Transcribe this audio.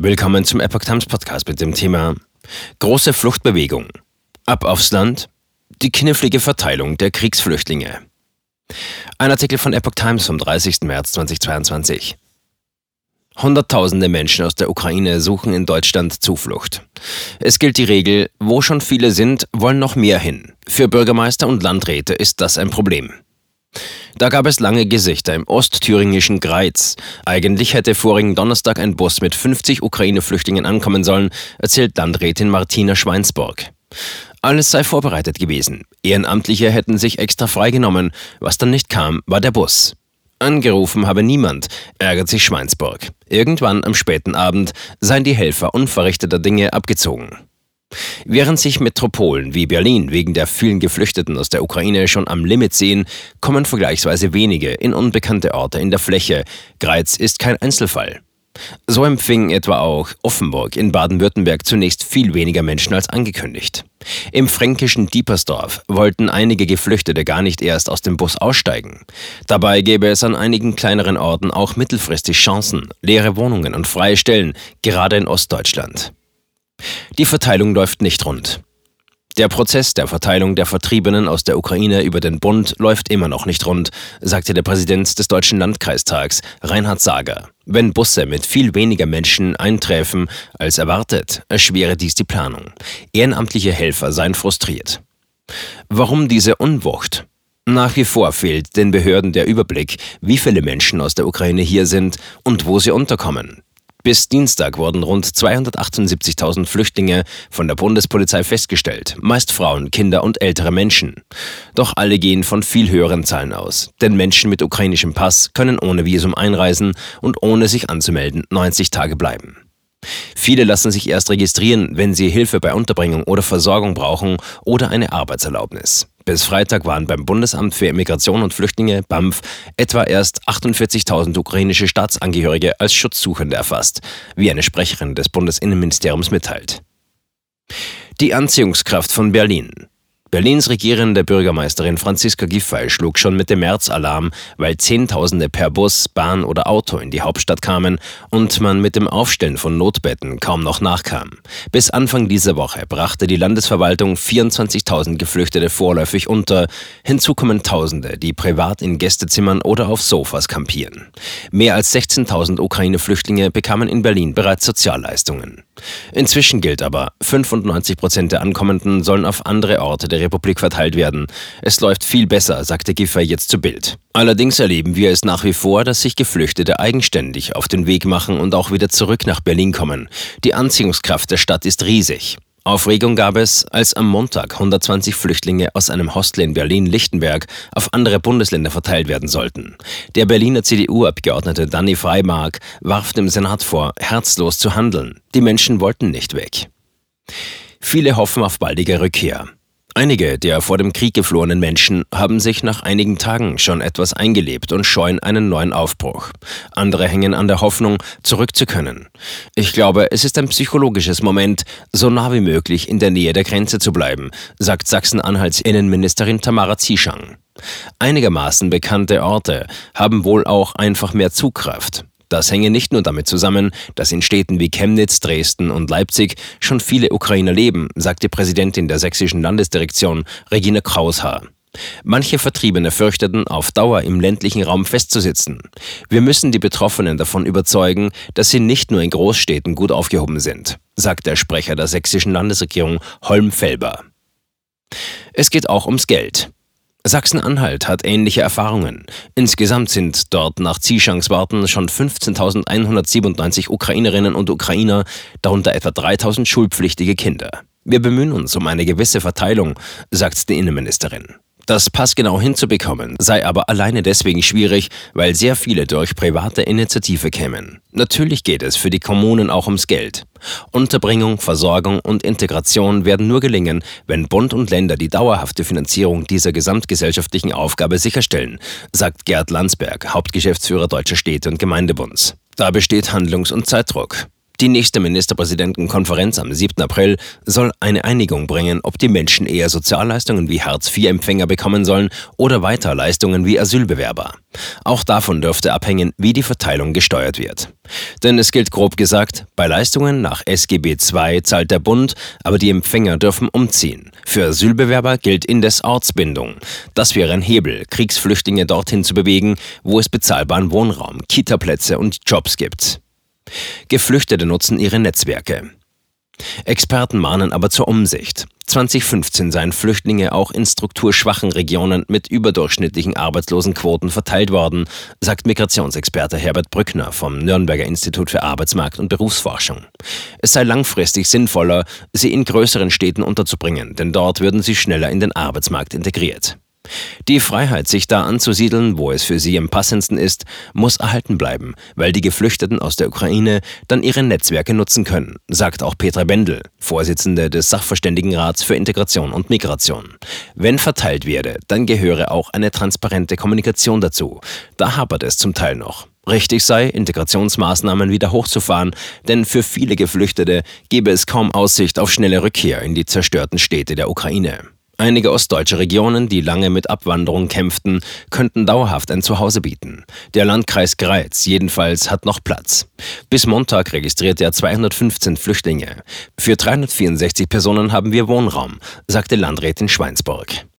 Willkommen zum Epoch Times Podcast mit dem Thema Große Fluchtbewegung. Ab aufs Land. Die knifflige Verteilung der Kriegsflüchtlinge. Ein Artikel von Epoch Times vom 30. März 2022. Hunderttausende Menschen aus der Ukraine suchen in Deutschland Zuflucht. Es gilt die Regel, wo schon viele sind, wollen noch mehr hin. Für Bürgermeister und Landräte ist das ein Problem. Da gab es lange Gesichter im ostthüringischen Greiz. Eigentlich hätte vorigen Donnerstag ein Bus mit 50 Ukraine-Flüchtlingen ankommen sollen, erzählt Landrätin Martina Schweinsburg. Alles sei vorbereitet gewesen. Ehrenamtliche hätten sich extra freigenommen. Was dann nicht kam, war der Bus. Angerufen habe niemand, ärgert sich Schweinsburg. Irgendwann am späten Abend seien die Helfer unverrichteter Dinge abgezogen. Während sich Metropolen wie Berlin wegen der vielen Geflüchteten aus der Ukraine schon am Limit sehen, kommen vergleichsweise wenige in unbekannte Orte in der Fläche. Greiz ist kein Einzelfall. So empfing etwa auch Offenburg in Baden-Württemberg zunächst viel weniger Menschen als angekündigt. Im fränkischen Diepersdorf wollten einige Geflüchtete gar nicht erst aus dem Bus aussteigen. Dabei gäbe es an einigen kleineren Orten auch mittelfristig Chancen, leere Wohnungen und freie Stellen, gerade in Ostdeutschland. Die Verteilung läuft nicht rund. Der Prozess der Verteilung der Vertriebenen aus der Ukraine über den Bund läuft immer noch nicht rund, sagte der Präsident des Deutschen Landkreistags, Reinhard Sager. Wenn Busse mit viel weniger Menschen einträfen als erwartet, erschwere dies die Planung. Ehrenamtliche Helfer seien frustriert. Warum diese Unwucht? Nach wie vor fehlt den Behörden der Überblick, wie viele Menschen aus der Ukraine hier sind und wo sie unterkommen. Bis Dienstag wurden rund 278.000 Flüchtlinge von der Bundespolizei festgestellt, meist Frauen, Kinder und ältere Menschen. Doch alle gehen von viel höheren Zahlen aus, denn Menschen mit ukrainischem Pass können ohne Visum einreisen und ohne sich anzumelden 90 Tage bleiben. Viele lassen sich erst registrieren, wenn sie Hilfe bei Unterbringung oder Versorgung brauchen oder eine Arbeitserlaubnis. Bis Freitag waren beim Bundesamt für Immigration und Flüchtlinge BAMF etwa erst 48.000 ukrainische Staatsangehörige als Schutzsuchende erfasst, wie eine Sprecherin des Bundesinnenministeriums mitteilt. Die Anziehungskraft von Berlin. Berlins regierende Bürgermeisterin Franziska Giffey schlug schon Mitte März Alarm, weil Zehntausende per Bus, Bahn oder Auto in die Hauptstadt kamen und man mit dem Aufstellen von Notbetten kaum noch nachkam. Bis Anfang dieser Woche brachte die Landesverwaltung 24.000 Geflüchtete vorläufig unter. Hinzu kommen Tausende, die privat in Gästezimmern oder auf Sofas kampieren. Mehr als 16.000 Ukraine-Flüchtlinge bekamen in Berlin bereits Sozialleistungen. Inzwischen gilt aber, 95 Prozent der Ankommenden sollen auf andere Orte der Republik verteilt werden. Es läuft viel besser, sagte Giffey jetzt zu Bild. Allerdings erleben wir es nach wie vor, dass sich Geflüchtete eigenständig auf den Weg machen und auch wieder zurück nach Berlin kommen. Die Anziehungskraft der Stadt ist riesig. Aufregung gab es, als am Montag 120 Flüchtlinge aus einem Hostel in Berlin-Lichtenberg auf andere Bundesländer verteilt werden sollten. Der Berliner CDU-Abgeordnete Danny Freimark warf dem Senat vor, herzlos zu handeln. Die Menschen wollten nicht weg. Viele hoffen auf baldige Rückkehr. Einige der vor dem Krieg geflohenen Menschen haben sich nach einigen Tagen schon etwas eingelebt und scheuen einen neuen Aufbruch. Andere hängen an der Hoffnung, zurück zu können. Ich glaube, es ist ein psychologisches Moment, so nah wie möglich in der Nähe der Grenze zu bleiben, sagt Sachsen-Anhalts Innenministerin Tamara Zieschang. Einigermaßen bekannte Orte haben wohl auch einfach mehr Zugkraft. Das hänge nicht nur damit zusammen, dass in Städten wie Chemnitz, Dresden und Leipzig schon viele Ukrainer leben, sagt die Präsidentin der sächsischen Landesdirektion Regine Kraushaar. Manche Vertriebene fürchteten, auf Dauer im ländlichen Raum festzusitzen. Wir müssen die Betroffenen davon überzeugen, dass sie nicht nur in Großstädten gut aufgehoben sind, sagt der Sprecher der sächsischen Landesregierung Holm Felber. Es geht auch ums Geld. Sachsen-Anhalt hat ähnliche Erfahrungen. Insgesamt sind dort nach Zishangs Warten schon 15.197 Ukrainerinnen und Ukrainer, darunter etwa 3.000 schulpflichtige Kinder. Wir bemühen uns um eine gewisse Verteilung, sagt die Innenministerin. Das passgenau hinzubekommen, sei aber alleine deswegen schwierig, weil sehr viele durch private Initiative kämen. Natürlich geht es für die Kommunen auch ums Geld. Unterbringung, Versorgung und Integration werden nur gelingen, wenn Bund und Länder die dauerhafte Finanzierung dieser gesamtgesellschaftlichen Aufgabe sicherstellen, sagt Gerd Landsberg, Hauptgeschäftsführer Deutscher Städte und Gemeindebunds. Da besteht Handlungs- und Zeitdruck. Die nächste Ministerpräsidentenkonferenz am 7. April soll eine Einigung bringen, ob die Menschen eher Sozialleistungen wie Hartz-IV-Empfänger bekommen sollen oder weiter Leistungen wie Asylbewerber. Auch davon dürfte abhängen, wie die Verteilung gesteuert wird. Denn es gilt grob gesagt, bei Leistungen nach SGB II zahlt der Bund, aber die Empfänger dürfen umziehen. Für Asylbewerber gilt indes Ortsbindung. Das wäre ein Hebel, Kriegsflüchtlinge dorthin zu bewegen, wo es bezahlbaren Wohnraum, Kitaplätze und Jobs gibt. Geflüchtete nutzen ihre Netzwerke. Experten mahnen aber zur Umsicht. 2015 seien Flüchtlinge auch in strukturschwachen Regionen mit überdurchschnittlichen Arbeitslosenquoten verteilt worden, sagt Migrationsexperte Herbert Brückner vom Nürnberger Institut für Arbeitsmarkt und Berufsforschung. Es sei langfristig sinnvoller, sie in größeren Städten unterzubringen, denn dort würden sie schneller in den Arbeitsmarkt integriert. Die Freiheit, sich da anzusiedeln, wo es für sie am passendsten ist, muss erhalten bleiben, weil die Geflüchteten aus der Ukraine dann ihre Netzwerke nutzen können, sagt auch Petra Bendel, Vorsitzende des Sachverständigenrats für Integration und Migration. Wenn verteilt werde, dann gehöre auch eine transparente Kommunikation dazu. Da hapert es zum Teil noch. Richtig sei, Integrationsmaßnahmen wieder hochzufahren, denn für viele Geflüchtete gebe es kaum Aussicht auf schnelle Rückkehr in die zerstörten Städte der Ukraine. Einige ostdeutsche Regionen, die lange mit Abwanderung kämpften, könnten dauerhaft ein Zuhause bieten. Der Landkreis Greiz jedenfalls hat noch Platz. Bis Montag registriert er 215 Flüchtlinge. Für 364 Personen haben wir Wohnraum, sagte Landrätin Schweinsburg.